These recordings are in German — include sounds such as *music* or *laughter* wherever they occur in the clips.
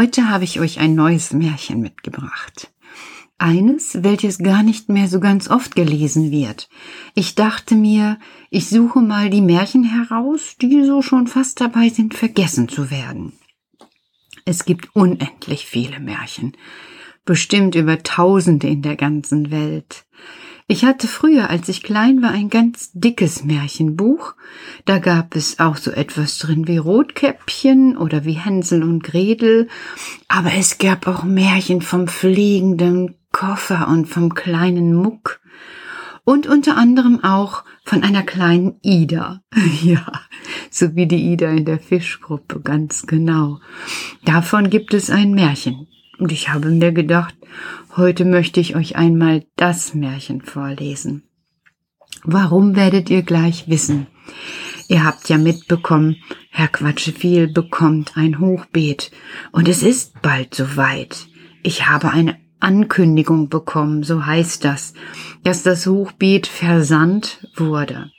Heute habe ich euch ein neues Märchen mitgebracht. Eines, welches gar nicht mehr so ganz oft gelesen wird. Ich dachte mir, ich suche mal die Märchen heraus, die so schon fast dabei sind, vergessen zu werden. Es gibt unendlich viele Märchen, bestimmt über Tausende in der ganzen Welt. Ich hatte früher, als ich klein war, ein ganz dickes Märchenbuch. Da gab es auch so etwas drin wie Rotkäppchen oder wie Hänsel und Gretel. Aber es gab auch Märchen vom fliegenden Koffer und vom kleinen Muck. Und unter anderem auch von einer kleinen Ida. *laughs* ja, so wie die Ida in der Fischgruppe, ganz genau. Davon gibt es ein Märchen. Und ich habe mir gedacht, heute möchte ich euch einmal das Märchen vorlesen. Warum werdet ihr gleich wissen? Ihr habt ja mitbekommen, Herr Quatscheviel bekommt ein Hochbeet und es ist bald soweit. Ich habe eine Ankündigung bekommen, so heißt das, dass das Hochbeet versandt wurde.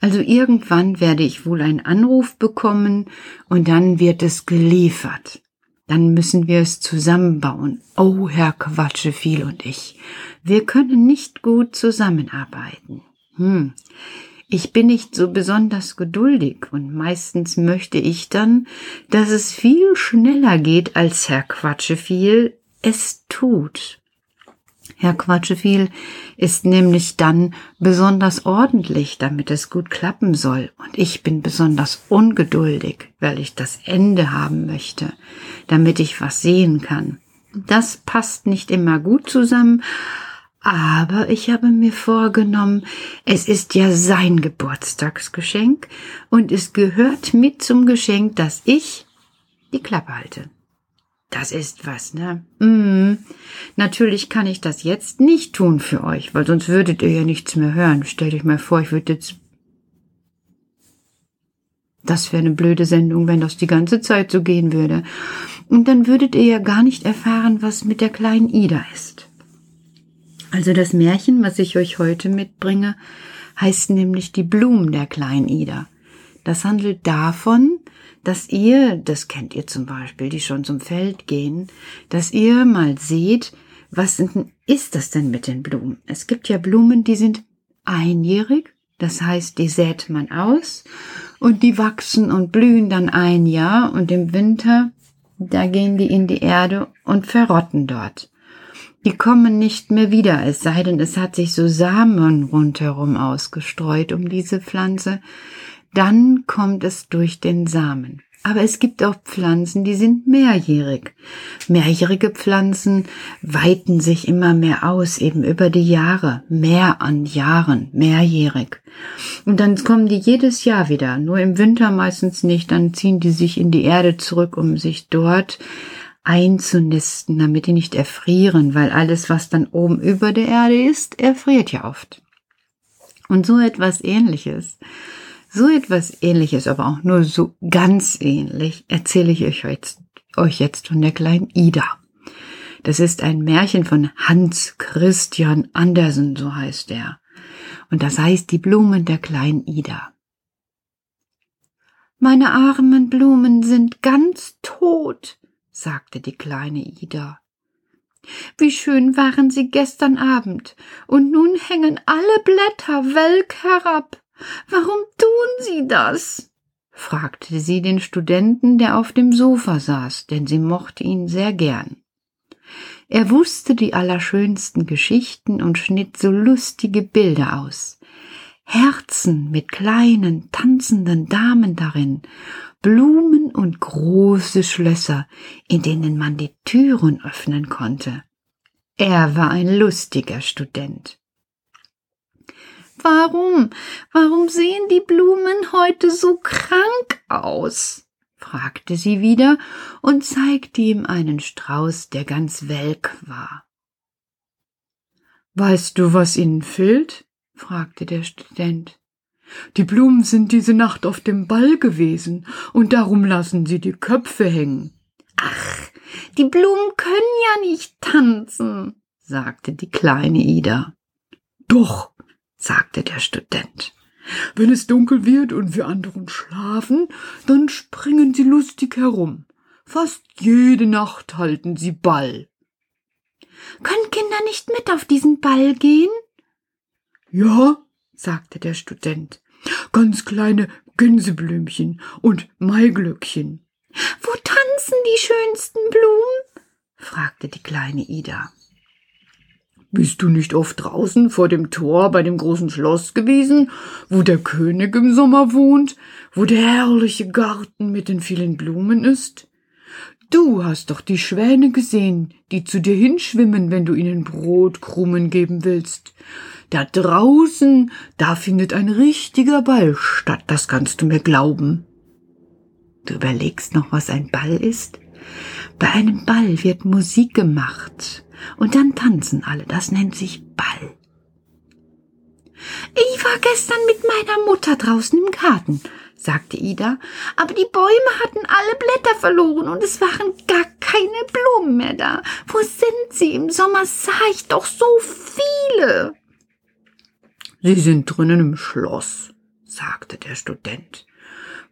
Also irgendwann werde ich wohl einen Anruf bekommen und dann wird es geliefert dann müssen wir es zusammenbauen. Oh, Herr Quatscheviel und ich, wir können nicht gut zusammenarbeiten. Hm. Ich bin nicht so besonders geduldig und meistens möchte ich dann, dass es viel schneller geht, als Herr Quatscheviel es tut. Herr Quatscheviel ist nämlich dann besonders ordentlich, damit es gut klappen soll. Und ich bin besonders ungeduldig, weil ich das Ende haben möchte, damit ich was sehen kann. Das passt nicht immer gut zusammen, aber ich habe mir vorgenommen, es ist ja sein Geburtstagsgeschenk und es gehört mit zum Geschenk, dass ich die Klappe halte. Das ist was, ne? Mm. Natürlich kann ich das jetzt nicht tun für euch, weil sonst würdet ihr ja nichts mehr hören. Stellt euch mal vor, ich würde jetzt. Das wäre eine blöde Sendung, wenn das die ganze Zeit so gehen würde. Und dann würdet ihr ja gar nicht erfahren, was mit der kleinen Ida ist. Also das Märchen, was ich euch heute mitbringe, heißt nämlich die Blumen der kleinen Ida. Das handelt davon, dass ihr, das kennt ihr zum Beispiel, die schon zum Feld gehen, dass ihr mal seht, was ist das denn mit den Blumen? Es gibt ja Blumen, die sind einjährig, das heißt, die sät man aus und die wachsen und blühen dann ein Jahr und im Winter, da gehen die in die Erde und verrotten dort. Die kommen nicht mehr wieder, es sei denn, es hat sich so Samen rundherum ausgestreut um diese Pflanze dann kommt es durch den Samen. Aber es gibt auch Pflanzen, die sind mehrjährig. Mehrjährige Pflanzen weiten sich immer mehr aus, eben über die Jahre, mehr an Jahren, mehrjährig. Und dann kommen die jedes Jahr wieder, nur im Winter meistens nicht, dann ziehen die sich in die Erde zurück, um sich dort einzunisten, damit die nicht erfrieren, weil alles, was dann oben über der Erde ist, erfriert ja oft. Und so etwas ähnliches so etwas ähnliches, aber auch nur so ganz ähnlich, erzähle ich euch jetzt, euch jetzt von der kleinen Ida. Das ist ein Märchen von Hans Christian Andersen, so heißt er. Und das heißt die Blumen der kleinen Ida. Meine armen Blumen sind ganz tot, sagte die kleine Ida. Wie schön waren sie gestern Abend, und nun hängen alle Blätter welk herab. Warum tun Sie das? fragte sie den Studenten, der auf dem Sofa saß, denn sie mochte ihn sehr gern. Er wusste die allerschönsten Geschichten und schnitt so lustige Bilder aus. Herzen mit kleinen, tanzenden Damen darin, Blumen und große Schlösser, in denen man die Türen öffnen konnte. Er war ein lustiger Student. Warum? Warum sehen die Blumen heute so krank aus? fragte sie wieder und zeigte ihm einen Strauß, der ganz welk war. Weißt du, was ihnen fehlt? fragte der Student. Die Blumen sind diese Nacht auf dem Ball gewesen, und darum lassen sie die Köpfe hängen. Ach, die Blumen können ja nicht tanzen, sagte die kleine Ida. Doch, sagte der Student. Wenn es dunkel wird und wir anderen schlafen, dann springen sie lustig herum. Fast jede Nacht halten sie Ball. Können Kinder nicht mit auf diesen Ball gehen? Ja, sagte der Student. Ganz kleine Gänseblümchen und Maiglöckchen. Wo tanzen die schönsten Blumen? fragte die kleine Ida. Bist du nicht oft draußen vor dem Tor bei dem großen Schloss gewesen, wo der König im Sommer wohnt, wo der herrliche Garten mit den vielen Blumen ist? Du hast doch die Schwäne gesehen, die zu dir hinschwimmen, wenn du ihnen Brotkrumen geben willst. Da draußen, da findet ein richtiger Ball statt, das kannst du mir glauben. Du überlegst noch, was ein Ball ist? Bei einem Ball wird Musik gemacht und dann tanzen alle. Das nennt sich Ball. Ich war gestern mit meiner Mutter draußen im Garten, sagte Ida, aber die Bäume hatten alle Blätter verloren und es waren gar keine Blumen mehr da. Wo sind sie? Im Sommer sah ich doch so viele. Sie sind drinnen im Schloss, sagte der Student.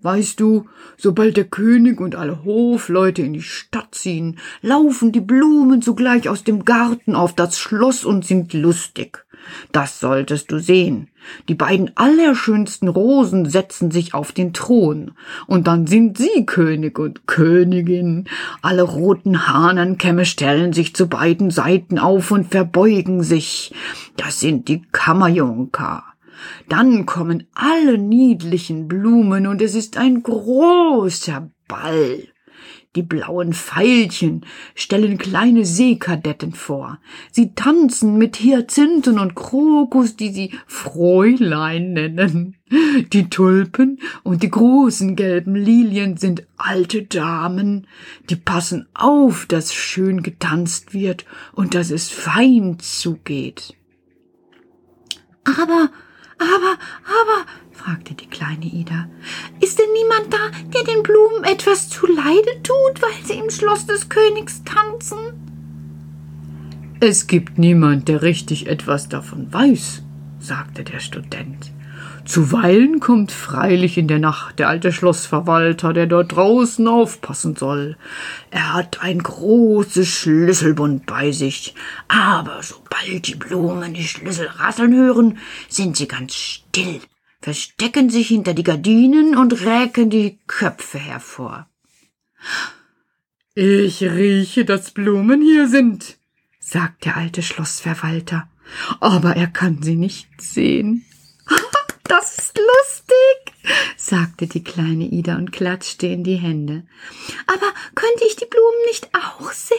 Weißt du, sobald der König und alle Hofleute in die Stadt ziehen, laufen die Blumen sogleich aus dem Garten auf das Schloss und sind lustig. Das solltest du sehen. Die beiden allerschönsten Rosen setzen sich auf den Thron, und dann sind sie König und Königin. Alle roten Hahnenkämme stellen sich zu beiden Seiten auf und verbeugen sich. Das sind die Kammerjunker. Dann kommen alle niedlichen Blumen, und es ist ein großer Ball. Die blauen Veilchen stellen kleine Seekadetten vor. Sie tanzen mit Hyazinthen und Krokus, die sie Fräulein nennen. Die Tulpen und die großen gelben Lilien sind alte Damen, die passen auf, dass schön getanzt wird und dass es fein zugeht. Aber, aber, aber, fragte die kleine Ida. Ist denn niemand da, der den Blumen etwas zuleide tut, weil sie im Schloss des Königs tanzen? Es gibt niemand, der richtig etwas davon weiß, sagte der Student. Zuweilen kommt freilich in der Nacht der alte Schlossverwalter, der dort draußen aufpassen soll. Er hat ein großes Schlüsselbund bei sich, aber sobald die Blumen die Schlüssel rasseln hören, sind sie ganz still verstecken sich hinter die Gardinen und räken die Köpfe hervor. Ich rieche, dass Blumen hier sind, sagt der alte Schlossverwalter, aber er kann sie nicht sehen. *laughs* Das ist lustig, sagte die kleine Ida und klatschte in die Hände. Aber könnte ich die Blumen nicht auch sehen?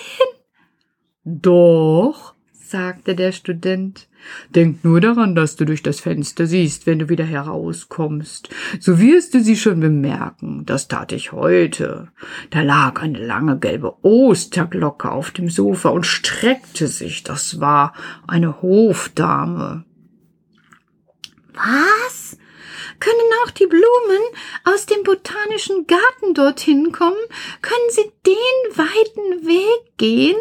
Doch, sagte der Student. Denk nur daran, dass du durch das Fenster siehst, wenn du wieder herauskommst. So wirst du sie schon bemerken. Das tat ich heute. Da lag eine lange gelbe Osterglocke auf dem Sofa und streckte sich. Das war eine Hofdame. Was? Können auch die Blumen aus dem botanischen Garten dorthin kommen? Können sie den weiten Weg gehen?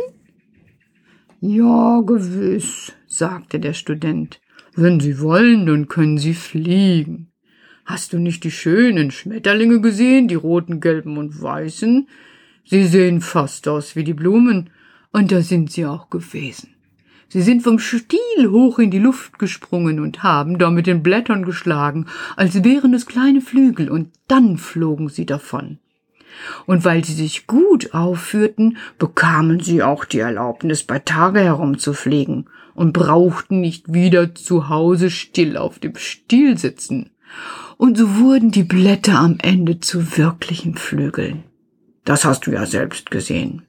Ja, gewiss, sagte der Student. Wenn Sie wollen, dann können Sie fliegen. Hast du nicht die schönen Schmetterlinge gesehen, die roten, gelben und weißen? Sie sehen fast aus wie die Blumen, und da sind sie auch gewesen. Sie sind vom Stiel hoch in die Luft gesprungen und haben da mit den Blättern geschlagen, als wären es kleine Flügel, und dann flogen sie davon und weil sie sich gut aufführten, bekamen sie auch die Erlaubnis, bei Tage herumzufliegen und brauchten nicht wieder zu Hause still auf dem Stiel sitzen. Und so wurden die Blätter am Ende zu wirklichen Flügeln. Das hast du ja selbst gesehen.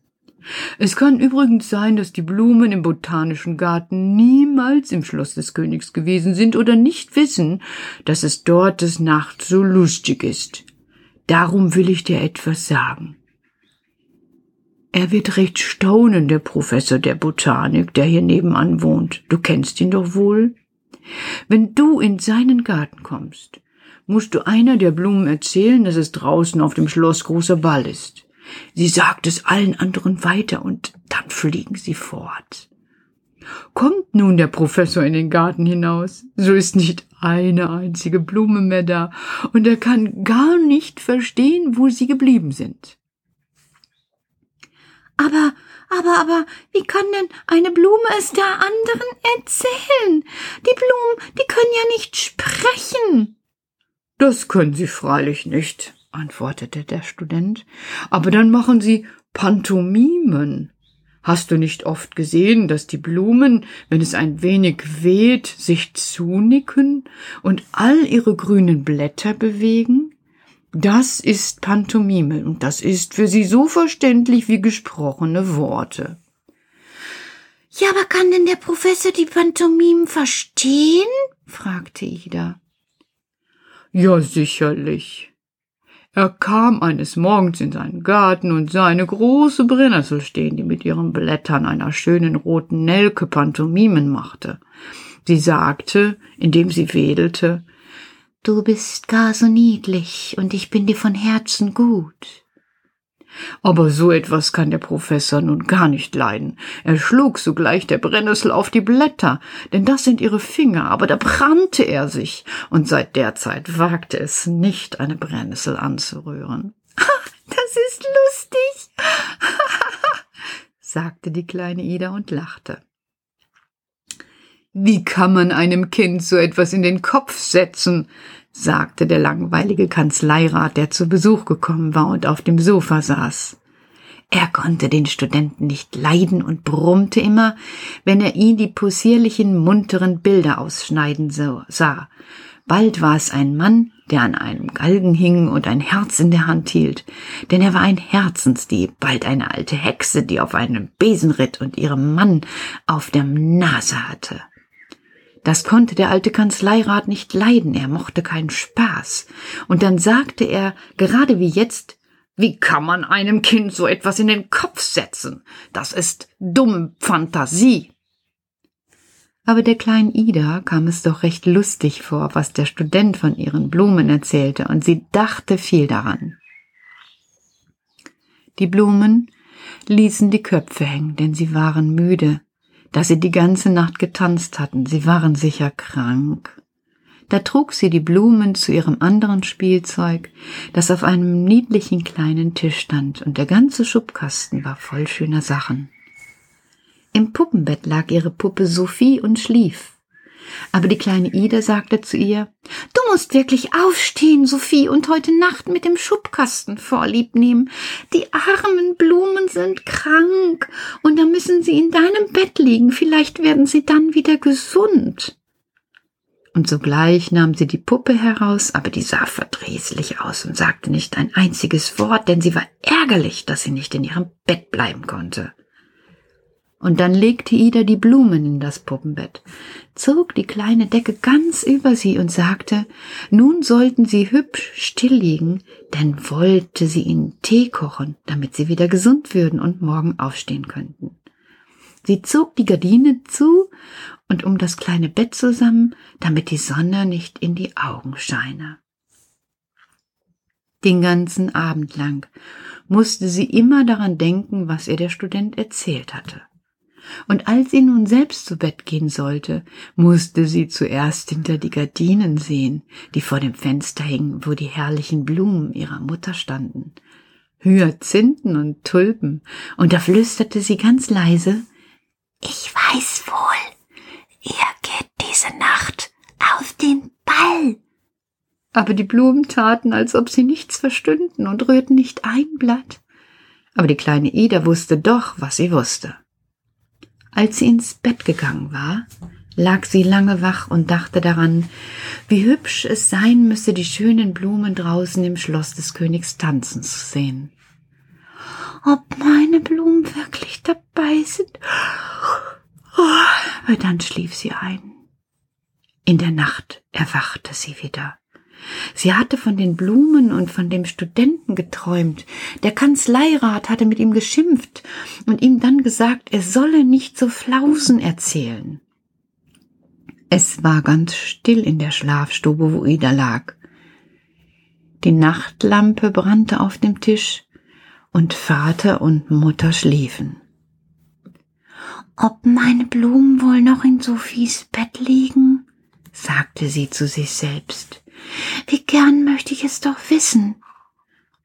Es kann übrigens sein, dass die Blumen im botanischen Garten niemals im Schloss des Königs gewesen sind oder nicht wissen, dass es dort des Nachts so lustig ist. Darum will ich dir etwas sagen. Er wird recht staunen, der Professor der Botanik, der hier nebenan wohnt. Du kennst ihn doch wohl? Wenn du in seinen Garten kommst, musst du einer der Blumen erzählen, dass es draußen auf dem Schloss großer Ball ist. Sie sagt es allen anderen weiter und dann fliegen sie fort. Kommt nun der Professor in den Garten hinaus, so ist nicht eine einzige Blume mehr da, und er kann gar nicht verstehen, wo sie geblieben sind. Aber, aber, aber, wie kann denn eine Blume es der anderen erzählen? Die Blumen, die können ja nicht sprechen. Das können sie freilich nicht, antwortete der Student. Aber dann machen sie Pantomimen. Hast du nicht oft gesehen, dass die Blumen, wenn es ein wenig weht, sich zunicken und all ihre grünen Blätter bewegen? Das ist Pantomime und das ist für sie so verständlich wie gesprochene Worte. Ja, aber kann denn der Professor die Pantomimen verstehen? fragte Ida. Ja, sicherlich. Er kam eines Morgens in seinen Garten und sah eine große Brennnessel stehen, die mit ihren Blättern einer schönen roten Nelke Pantomimen machte. Sie sagte, indem sie wedelte, Du bist gar so niedlich und ich bin dir von Herzen gut. Aber so etwas kann der Professor nun gar nicht leiden. Er schlug sogleich der Brennnessel auf die Blätter, denn das sind ihre Finger, aber da brannte er sich, und seit der Zeit wagte es nicht, eine Brennnessel anzurühren. *laughs* Das ist lustig, *laughs* sagte die kleine Ida und lachte. Wie kann man einem Kind so etwas in den Kopf setzen? Sagte der langweilige Kanzleirat, der zu Besuch gekommen war und auf dem Sofa saß. Er konnte den Studenten nicht leiden und brummte immer, wenn er ihn die possierlichen, munteren Bilder ausschneiden sah. Bald war es ein Mann, der an einem Galgen hing und ein Herz in der Hand hielt, denn er war ein Herzensdieb, bald eine alte Hexe, die auf einem Besen ritt und ihrem Mann auf der Nase hatte. Das konnte der alte Kanzleirat nicht leiden, er mochte keinen Spaß. Und dann sagte er, gerade wie jetzt, wie kann man einem Kind so etwas in den Kopf setzen? Das ist dumme Fantasie. Aber der kleinen Ida kam es doch recht lustig vor, was der Student von ihren Blumen erzählte, und sie dachte viel daran. Die Blumen ließen die Köpfe hängen, denn sie waren müde, dass sie die ganze Nacht getanzt hatten. Sie waren sicher krank. Da trug sie die Blumen zu ihrem anderen Spielzeug, das auf einem niedlichen kleinen Tisch stand, und der ganze Schubkasten war voll schöner Sachen. Im Puppenbett lag ihre Puppe Sophie und schlief. Aber die kleine Ida sagte zu ihr, Du musst wirklich aufstehen, Sophie, und heute Nacht mit dem Schubkasten vorlieb nehmen. Die armen Blumen sind krank, und da müssen sie in deinem Bett liegen. Vielleicht werden sie dann wieder gesund. Und sogleich nahm sie die Puppe heraus, aber die sah verdrießlich aus und sagte nicht ein einziges Wort, denn sie war ärgerlich, dass sie nicht in ihrem Bett bleiben konnte. Und dann legte Ida die Blumen in das Puppenbett, zog die kleine Decke ganz über sie und sagte, nun sollten sie hübsch still liegen, denn wollte sie ihnen Tee kochen, damit sie wieder gesund würden und morgen aufstehen könnten. Sie zog die Gardine zu und um das kleine Bett zusammen, damit die Sonne nicht in die Augen scheine. Den ganzen Abend lang musste sie immer daran denken, was ihr der Student erzählt hatte. Und als sie nun selbst zu Bett gehen sollte, musste sie zuerst hinter die Gardinen sehen, die vor dem Fenster hingen, wo die herrlichen Blumen ihrer Mutter standen. Hyazinthen und Tulpen, und da flüsterte sie ganz leise Ich weiß wohl, ihr geht diese Nacht auf den Ball. Aber die Blumen taten, als ob sie nichts verstünden und rührten nicht ein Blatt. Aber die kleine Ida wusste doch, was sie wusste. Als sie ins Bett gegangen war, lag sie lange wach und dachte daran, wie hübsch es sein müsse, die schönen Blumen draußen im Schloss des Königs tanzen zu sehen. Ob meine Blumen wirklich dabei sind? Aber dann schlief sie ein. In der Nacht erwachte sie wieder. Sie hatte von den Blumen und von dem Studenten geträumt. Der Kanzleirat hatte mit ihm geschimpft und ihm dann gesagt, er solle nicht so Flausen erzählen. Es war ganz still in der Schlafstube, wo Ida lag. Die Nachtlampe brannte auf dem Tisch und Vater und Mutter schliefen. Ob meine Blumen wohl noch in Sophies Bett liegen? sagte sie zu sich selbst. Wie gern möchte ich es doch wissen.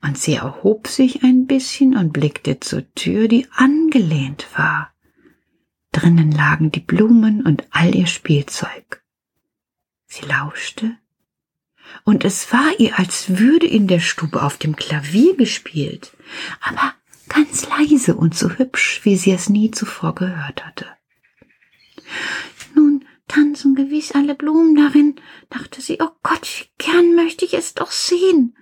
und sie erhob sich ein bisschen und blickte zur Tür, die angelehnt war. Drinnen lagen die Blumen und all ihr Spielzeug. Sie lauschte, und es war ihr, als würde in der Stube auf dem Klavier gespielt, aber ganz leise und so hübsch, wie sie es nie zuvor gehört hatte. Tanzen gewiss alle Blumen darin, dachte sie, oh Gott, wie gern möchte ich es doch sehen.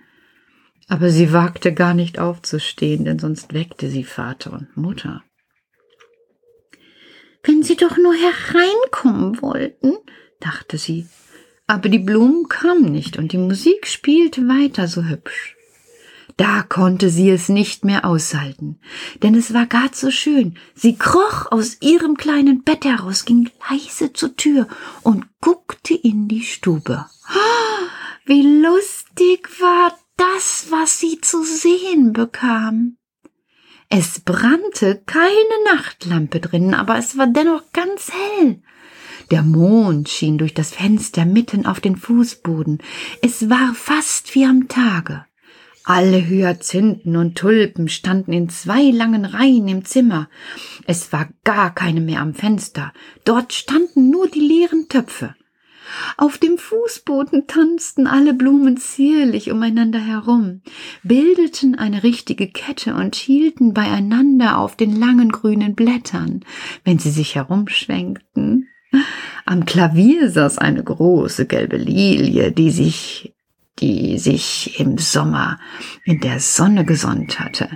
Aber sie wagte gar nicht aufzustehen, denn sonst weckte sie Vater und Mutter. Wenn sie doch nur hereinkommen wollten, dachte sie. Aber die Blumen kamen nicht und die Musik spielte weiter so hübsch. Da konnte sie es nicht mehr aushalten, denn es war gar zu schön. Sie kroch aus ihrem kleinen Bett heraus, ging leise zur Tür und guckte in die Stube. Wie lustig war das, was sie zu sehen bekam. Es brannte keine Nachtlampe drinnen, aber es war dennoch ganz hell. Der Mond schien durch das Fenster mitten auf den Fußboden. Es war fast wie am Tage. Alle Hyazinthen und Tulpen standen in zwei langen Reihen im Zimmer. Es war gar keine mehr am Fenster. Dort standen nur die leeren Töpfe. Auf dem Fußboden tanzten alle Blumen zierlich umeinander herum, bildeten eine richtige Kette und hielten beieinander auf den langen grünen Blättern, wenn sie sich herumschwenkten. Am Klavier saß eine große gelbe Lilie, die sich die sich im Sommer in der Sonne gesonnt hatte.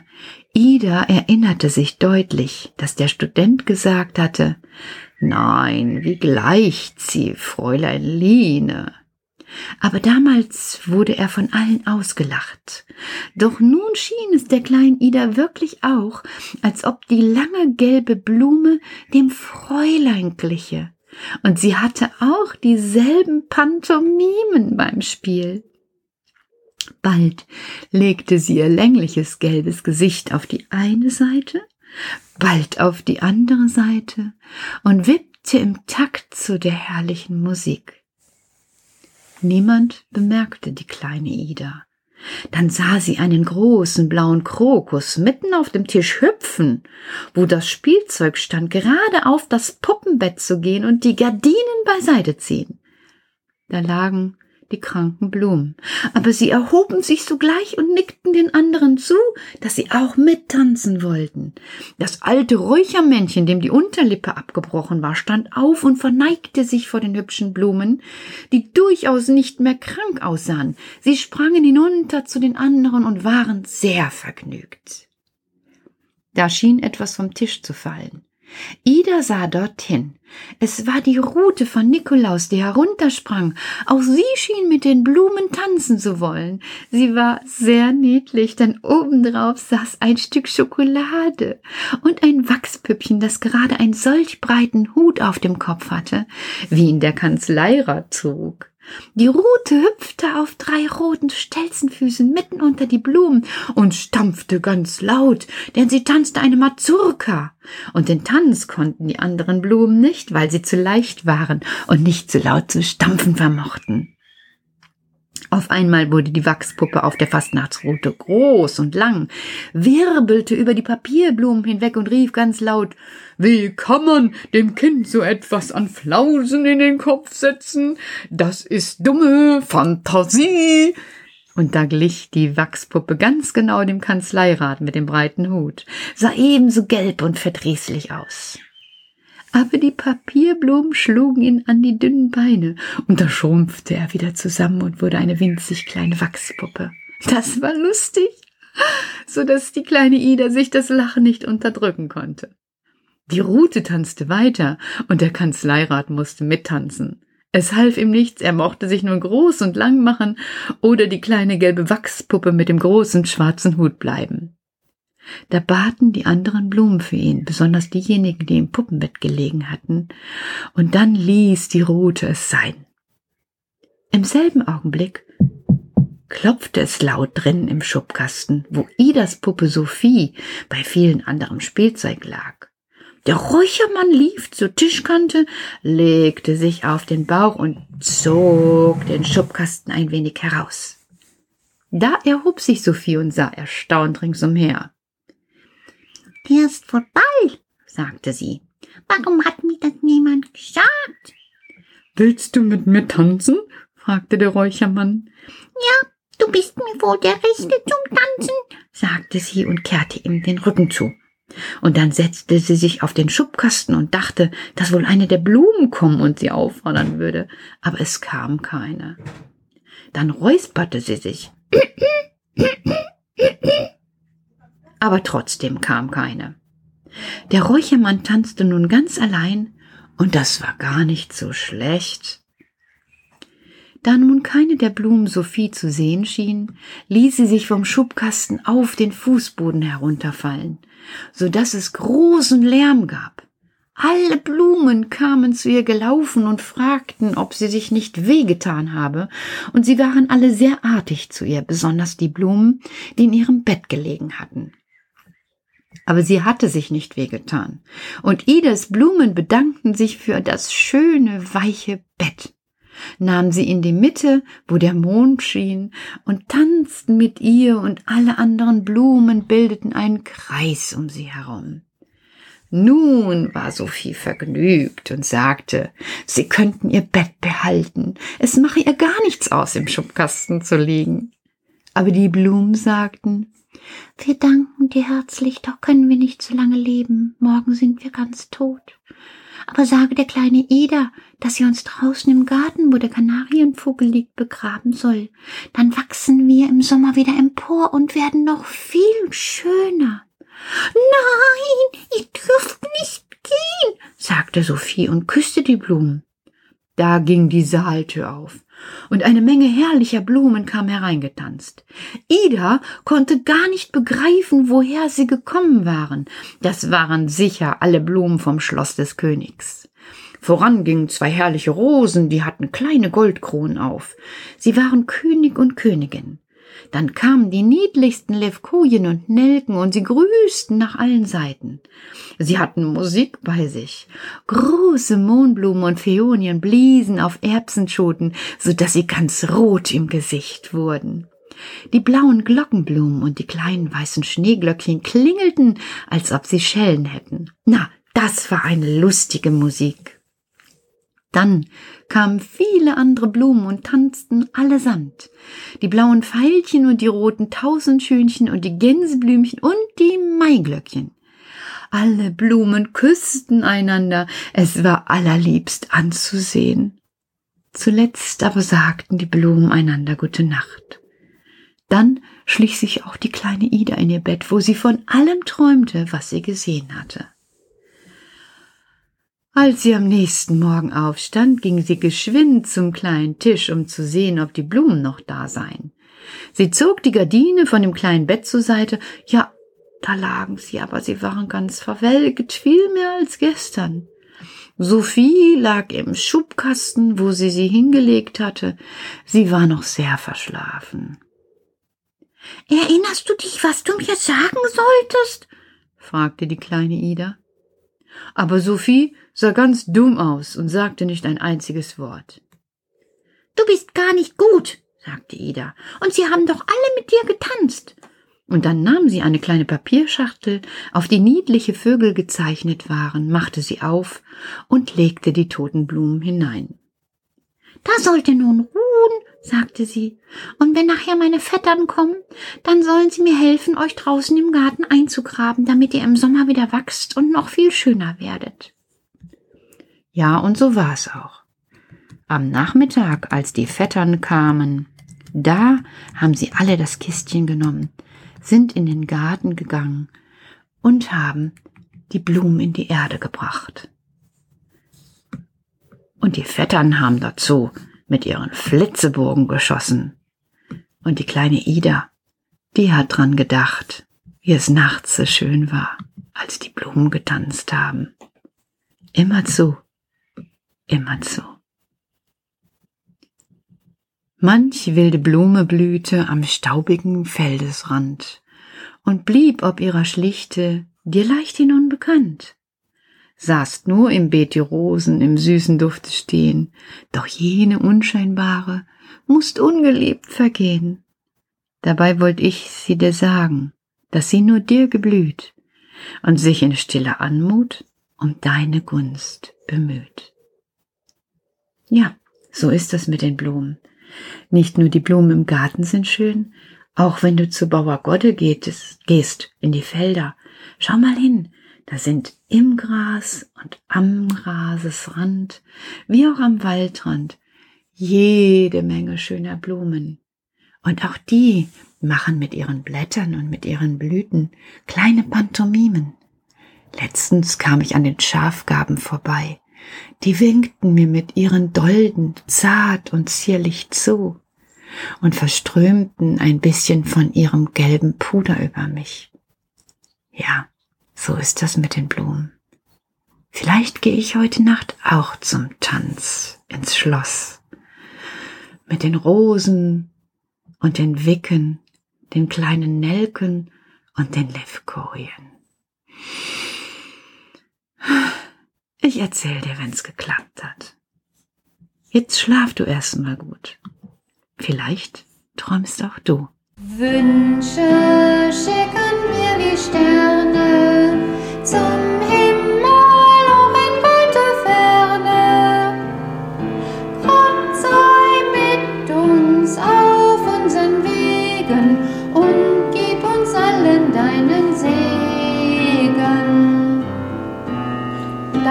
Ida erinnerte sich deutlich, dass der Student gesagt hatte, Nein, wie gleicht sie, Fräulein Line. Aber damals wurde er von allen ausgelacht. Doch nun schien es der kleinen Ida wirklich auch, als ob die lange gelbe Blume dem Fräulein gliche. Und sie hatte auch dieselben Pantomimen beim Spiel. Bald legte sie ihr längliches gelbes Gesicht auf die eine Seite bald auf die andere Seite und wippte im Takt zu der herrlichen Musik. Niemand bemerkte die kleine Ida. Dann sah sie einen großen blauen Krokus mitten auf dem Tisch hüpfen, wo das Spielzeug stand, gerade auf das Puppenbett zu gehen und die Gardinen beiseite ziehen. Da lagen die kranken Blumen. Aber sie erhoben sich sogleich und nickten den anderen zu, dass sie auch mittanzen wollten. Das alte Räuchermännchen, dem die Unterlippe abgebrochen war, stand auf und verneigte sich vor den hübschen Blumen, die durchaus nicht mehr krank aussahen. Sie sprangen hinunter zu den anderen und waren sehr vergnügt. Da schien etwas vom Tisch zu fallen. Ida sah dorthin. Es war die Rute von Nikolaus, die heruntersprang. Auch sie schien mit den Blumen tanzen zu wollen. Sie war sehr niedlich, denn obendrauf saß ein Stück Schokolade und ein Wachspüppchen, das gerade einen solch breiten Hut auf dem Kopf hatte, wie ihn der Kanzleirat trug. Die Rute hüpfte auf drei roten Stelzenfüßen mitten unter die Blumen und stampfte ganz laut, denn sie tanzte eine Mazurka. Und den Tanz konnten die anderen Blumen nicht, weil sie zu leicht waren und nicht so laut zu stampfen vermochten. Auf einmal wurde die Wachspuppe auf der Fastnachtsrute groß und lang, wirbelte über die Papierblumen hinweg und rief ganz laut Wie kann man dem Kind so etwas an Flausen in den Kopf setzen? Das ist dumme Fantasie. Und da glich die Wachspuppe ganz genau dem Kanzleirat mit dem breiten Hut, sah ebenso gelb und verdrießlich aus aber die Papierblumen schlugen ihn an die dünnen Beine, und da schrumpfte er wieder zusammen und wurde eine winzig kleine Wachspuppe. Das war lustig, so dass die kleine Ida sich das Lachen nicht unterdrücken konnte. Die Rute tanzte weiter, und der Kanzleirat musste mittanzen. Es half ihm nichts, er mochte sich nun groß und lang machen oder die kleine gelbe Wachspuppe mit dem großen schwarzen Hut bleiben. Da baten die anderen Blumen für ihn, besonders diejenigen, die im Puppenbett gelegen hatten, und dann ließ die Rute es sein. Im selben Augenblick klopfte es laut drinnen im Schubkasten, wo Idas Puppe Sophie bei vielen anderem Spielzeug lag. Der Räuchermann lief zur Tischkante, legte sich auf den Bauch und zog den Schubkasten ein wenig heraus. Da erhob sich Sophie und sah erstaunt ringsumher. Der ist vorbei, sagte sie. Warum hat mir das niemand gesagt? Willst du mit mir tanzen? fragte der Räuchermann. Ja, du bist mir wohl der Richtige zum Tanzen, sagte sie und kehrte ihm den Rücken zu. Und dann setzte sie sich auf den Schubkasten und dachte, dass wohl eine der Blumen kommen und sie auffordern würde. Aber es kam keine. Dann räusperte sie sich. Aber trotzdem kam keine. Der Räuchermann tanzte nun ganz allein, und das war gar nicht so schlecht. Da nun keine der Blumen Sophie zu sehen schien, ließ sie sich vom Schubkasten auf den Fußboden herunterfallen, so dass es großen Lärm gab. Alle Blumen kamen zu ihr gelaufen und fragten, ob sie sich nicht wehgetan habe, und sie waren alle sehr artig zu ihr, besonders die Blumen, die in ihrem Bett gelegen hatten. Aber sie hatte sich nicht wehgetan, und Idas Blumen bedankten sich für das schöne, weiche Bett nahmen sie in die Mitte, wo der Mond schien, und tanzten mit ihr, und alle anderen Blumen bildeten einen Kreis um sie herum. Nun war Sophie vergnügt und sagte, sie könnten ihr Bett behalten, es mache ihr gar nichts aus, im Schubkasten zu liegen. Aber die Blumen sagten, wir danken dir herzlich, doch können wir nicht so lange leben, morgen sind wir ganz tot. Aber sage der kleine Ida, dass sie uns draußen im Garten, wo der Kanarienvogel liegt, begraben soll. Dann wachsen wir im Sommer wieder empor und werden noch viel schöner. Nein, ihr dürft nicht gehen, sagte Sophie und küsste die Blumen. Da ging die Saaltür auf und eine Menge herrlicher Blumen kam hereingetanzt. Ida konnte gar nicht begreifen, woher sie gekommen waren. Das waren sicher alle Blumen vom Schloss des Königs. Voran gingen zwei herrliche Rosen, die hatten kleine Goldkronen auf. Sie waren König und Königin. Dann kamen die niedlichsten Levkojen und Nelken und sie grüßten nach allen Seiten. Sie hatten Musik bei sich. Große Mohnblumen und Phäonien bliesen auf Erbsenschoten, so dass sie ganz rot im Gesicht wurden. Die blauen Glockenblumen und die kleinen weißen Schneeglöckchen klingelten, als ob sie Schellen hätten. Na, das war eine lustige Musik. Dann kamen viele andere Blumen und tanzten allesamt. Die blauen Veilchen und die roten Tausendschönchen und die Gänseblümchen und die Maiglöckchen. Alle Blumen küssten einander, es war allerliebst anzusehen. Zuletzt aber sagten die Blumen einander gute Nacht. Dann schlich sich auch die kleine Ida in ihr Bett, wo sie von allem träumte, was sie gesehen hatte. Als sie am nächsten Morgen aufstand, ging sie geschwind zum kleinen Tisch, um zu sehen, ob die Blumen noch da seien. Sie zog die Gardine von dem kleinen Bett zur Seite. Ja, da lagen sie, aber sie waren ganz verwelkt, viel mehr als gestern. Sophie lag im Schubkasten, wo sie sie hingelegt hatte. Sie war noch sehr verschlafen. Erinnerst du dich, was du mir sagen solltest? fragte die kleine Ida. Aber Sophie sah ganz dumm aus und sagte nicht ein einziges Wort. Du bist gar nicht gut, sagte Ida, und sie haben doch alle mit dir getanzt. Und dann nahm sie eine kleine Papierschachtel, auf die niedliche Vögel gezeichnet waren, machte sie auf und legte die toten Blumen hinein. Da sollte nun ruhen, sagte sie, und wenn nachher meine Vettern kommen, dann sollen sie mir helfen, euch draußen im Garten einzugraben, damit ihr im Sommer wieder wachst und noch viel schöner werdet. Ja, und so war's auch. Am Nachmittag, als die Vettern kamen, da haben sie alle das Kistchen genommen, sind in den Garten gegangen und haben die Blumen in die Erde gebracht. Und die Vettern haben dazu mit ihren Flitzebogen geschossen. Und die kleine Ida, die hat dran gedacht, wie es nachts so schön war, als die Blumen getanzt haben. Immerzu, immerzu. Manch wilde Blume blühte am staubigen Feldesrand und blieb ob ihrer Schlichte dir leichthin unbekannt saßt nur im Beet die Rosen im süßen Dufte stehen, doch jene unscheinbare musst ungelebt vergehen. Dabei wollte ich sie dir sagen, dass sie nur dir geblüht und sich in stiller Anmut um deine Gunst bemüht. Ja, so ist es mit den Blumen. Nicht nur die Blumen im Garten sind schön, auch wenn du zu Bauer Godde gehst, in die Felder. Schau mal hin, da sind im Gras und am Grasesrand, wie auch am Waldrand, jede Menge schöner Blumen. Und auch die machen mit ihren Blättern und mit ihren Blüten kleine Pantomimen. Letztens kam ich an den Schafgaben vorbei. Die winkten mir mit ihren Dolden zart und zierlich zu und verströmten ein bisschen von ihrem gelben Puder über mich. Ja, so ist das mit den Blumen. Vielleicht gehe ich heute Nacht auch zum Tanz ins Schloss. Mit den Rosen und den Wicken, den kleinen Nelken und den Levkojen. Ich erzähl dir, wenn's geklappt hat. Jetzt schlaf du erst mal gut. Vielleicht träumst auch du. Wünsche schicken wir wie Sterne zum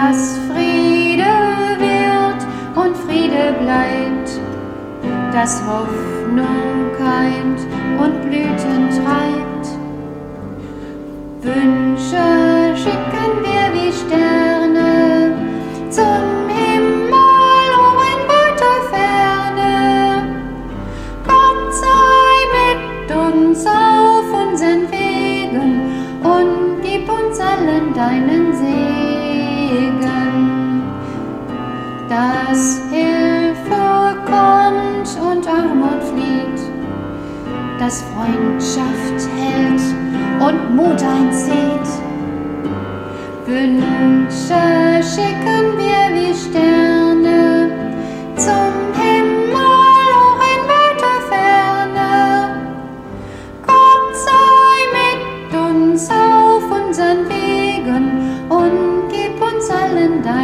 Dass Friede wird und Friede bleibt, dass Hoffnung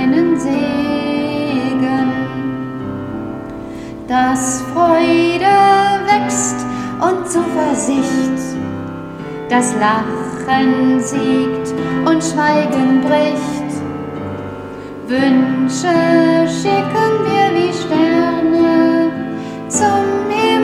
deinen Segen. Dass Freude wächst und Zuversicht, das Lachen siegt und Schweigen bricht. Wünsche schicken wir wie Sterne zum Himmel,